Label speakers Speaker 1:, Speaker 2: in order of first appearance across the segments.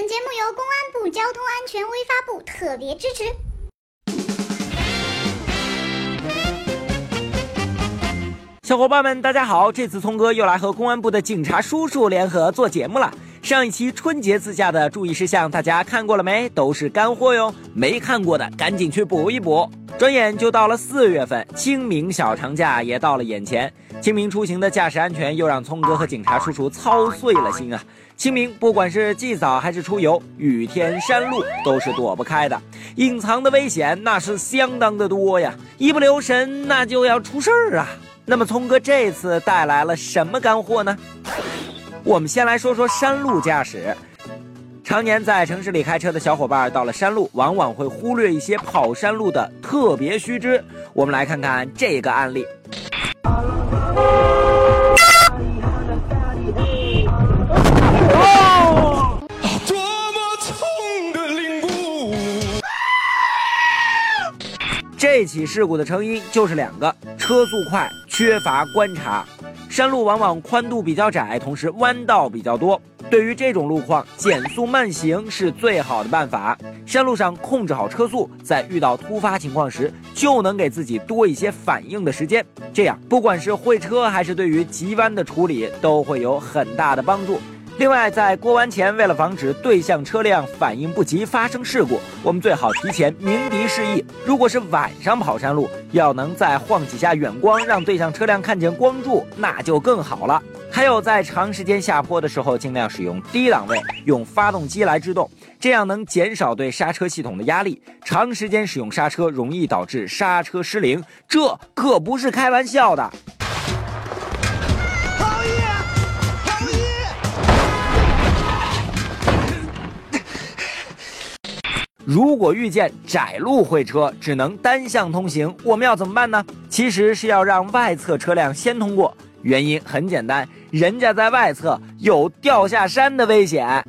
Speaker 1: 本节目由公安部交通安全微发布特别支持。
Speaker 2: 小伙伴们，大家好！这次聪哥又来和公安部的警察叔叔联合做节目了。上一期春节自驾的注意事项，大家看过了没？都是干货哟！没看过的赶紧去补一补。转眼就到了四月份，清明小长假也到了眼前。清明出行的驾驶安全又让聪哥和警察叔叔操碎了心啊！清明不管是祭扫还是出游，雨天山路都是躲不开的，隐藏的危险那是相当的多呀！一不留神，那就要出事儿啊！那么聪哥这次带来了什么干货呢？我们先来说说山路驾驶。常年在城市里开车的小伙伴，到了山路往往会忽略一些跑山路的特别须知。我们来看看这个案例。这起事故的成因就是两个：车速快，缺乏观察。山路往往宽度比较窄，同时弯道比较多。对于这种路况，减速慢行是最好的办法。山路上控制好车速，在遇到突发情况时，就能给自己多一些反应的时间。这样，不管是会车还是对于急弯的处理，都会有很大的帮助。另外，在过弯前，为了防止对向车辆反应不及发生事故，我们最好提前鸣笛示意。如果是晚上跑山路，要能再晃几下远光，让对向车辆看见光柱，那就更好了。还有，在长时间下坡的时候，尽量使用低档位，用发动机来制动，这样能减少对刹车系统的压力。长时间使用刹车容易导致刹车失灵，这可不是开玩笑的。如果遇见窄路会车，只能单向通行，我们要怎么办呢？其实是要让外侧车辆先通过。原因很简单，人家在外侧有掉下山的危险。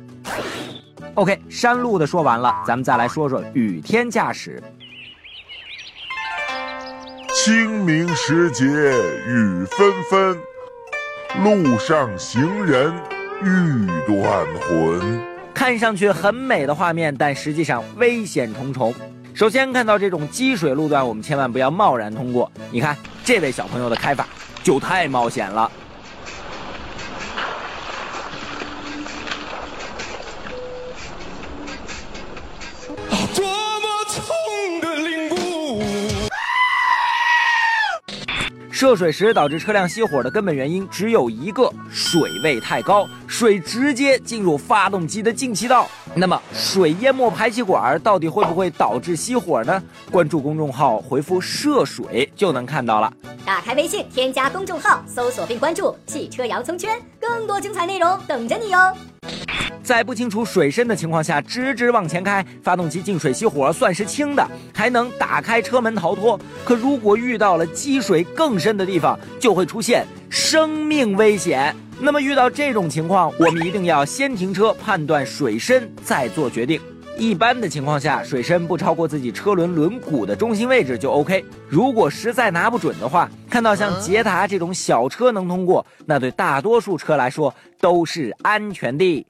Speaker 2: OK，山路的说完了，咱们再来说说雨天驾驶。
Speaker 3: 清明时节雨纷纷，路上行人欲断魂。
Speaker 2: 看上去很美的画面，但实际上危险重重。首先看到这种积水路段，我们千万不要贸然通过。你看这位小朋友的开法就太冒险了。涉水时导致车辆熄火的根本原因只有一个：水位太高，水直接进入发动机的进气道。那么，水淹没排气管到底会不会导致熄火呢？关注公众号回复“涉水”就能看到了。
Speaker 4: 打开微信，添加公众号，搜索并关注“汽车洋葱圈”，更多精彩内容等着你哟。
Speaker 2: 在不清楚水深的情况下，直直往前开，发动机进水熄火算是轻的，还能打开车门逃脱。可如果遇到了积水更深的地方，就会出现生命危险。那么遇到这种情况，我们一定要先停车，判断水深，再做决定。一般的情况下，水深不超过自己车轮轮毂的中心位置就 OK。如果实在拿不准的话，看到像捷达这种小车能通过，那对大多数车来说都是安全的。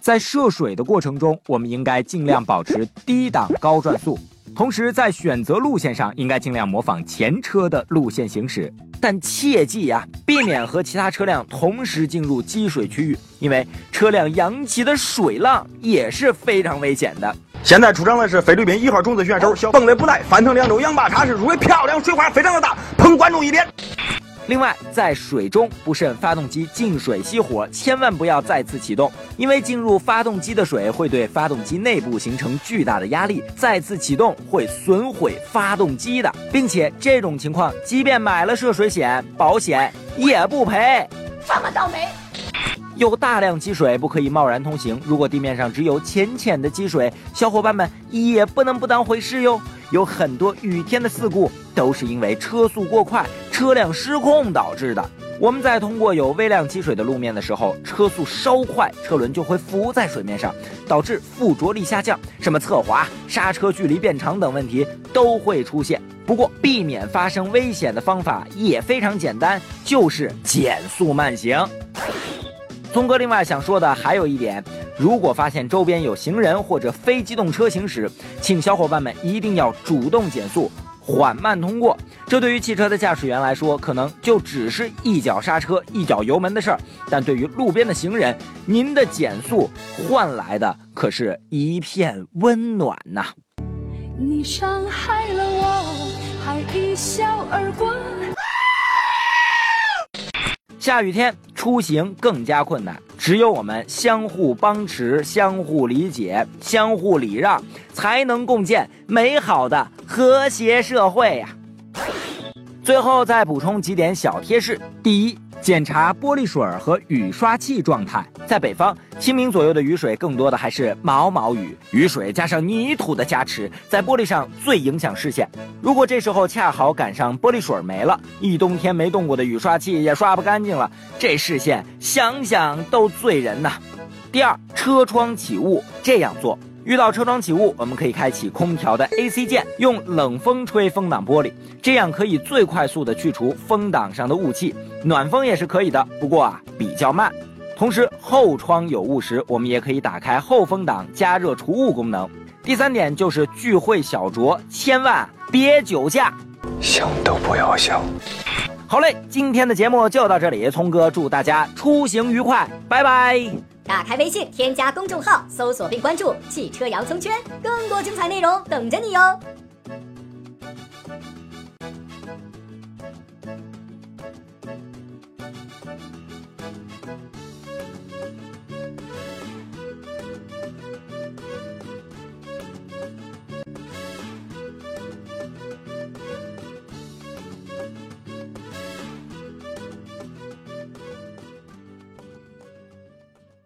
Speaker 2: 在涉水的过程中，我们应该尽量保持低档高转速，同时在选择路线上应该尽量模仿前车的路线行驶，但切记呀，避免和其他车辆同时进入积水区域，因为车辆扬起的水浪也是非常危险的。
Speaker 5: 现在出场的是菲律宾一号种子选手小蹦的不带翻腾两周羊八叉式，入围漂亮，水花非常的大，捧观众一遍。
Speaker 2: 另外，在水中不慎发动机进水熄火，千万不要再次启动，因为进入发动机的水会对发动机内部形成巨大的压力，再次启动会损毁发动机的，并且这种情况，即便买了涉水险，保险也不赔。
Speaker 4: 这么倒霉！
Speaker 2: 有大量积水，不可以贸然通行。如果地面上只有浅浅的积水，小伙伴们也不能不当回事哟。有很多雨天的事故都是因为车速过快。车辆失控导致的。我们在通过有微量积水的路面的时候，车速稍快，车轮就会浮在水面上，导致附着力下降，什么侧滑、刹车距离变长等问题都会出现。不过，避免发生危险的方法也非常简单，就是减速慢行。聪哥另外想说的还有一点，如果发现周边有行人或者非机动车行驶，请小伙伴们一定要主动减速。缓慢通过，这对于汽车的驾驶员来说，可能就只是一脚刹车、一脚油门的事儿；但对于路边的行人，您的减速换来的可是一片温暖呐！你伤害了我，还一笑而过。下雨天出行更加困难，只有我们相互帮持、相互理解、相互礼让，才能共建美好的和谐社会呀。最后再补充几点小贴士：第一。检查玻璃水和雨刷器状态。在北方，清明左右的雨水更多的还是毛毛雨，雨水加上泥土的加持，在玻璃上最影响视线。如果这时候恰好赶上玻璃水没了，一冬天没动过的雨刷器也刷不干净了，这视线想想都醉人呐。第二，车窗起雾，这样做。遇到车窗起雾，我们可以开启空调的 AC 键，用冷风吹风挡玻璃，这样可以最快速的去除风挡上的雾气。暖风也是可以的，不过啊比较慢。同时后窗有雾时，我们也可以打开后风挡加热除雾功能。第三点就是聚会小酌，千万别酒驾，
Speaker 5: 想都不要想。
Speaker 2: 好嘞，今天的节目就到这里，聪哥祝大家出行愉快，拜拜。
Speaker 4: 打开微信，添加公众号，搜索并关注“汽车洋葱圈”，更多精彩内容等着你哟。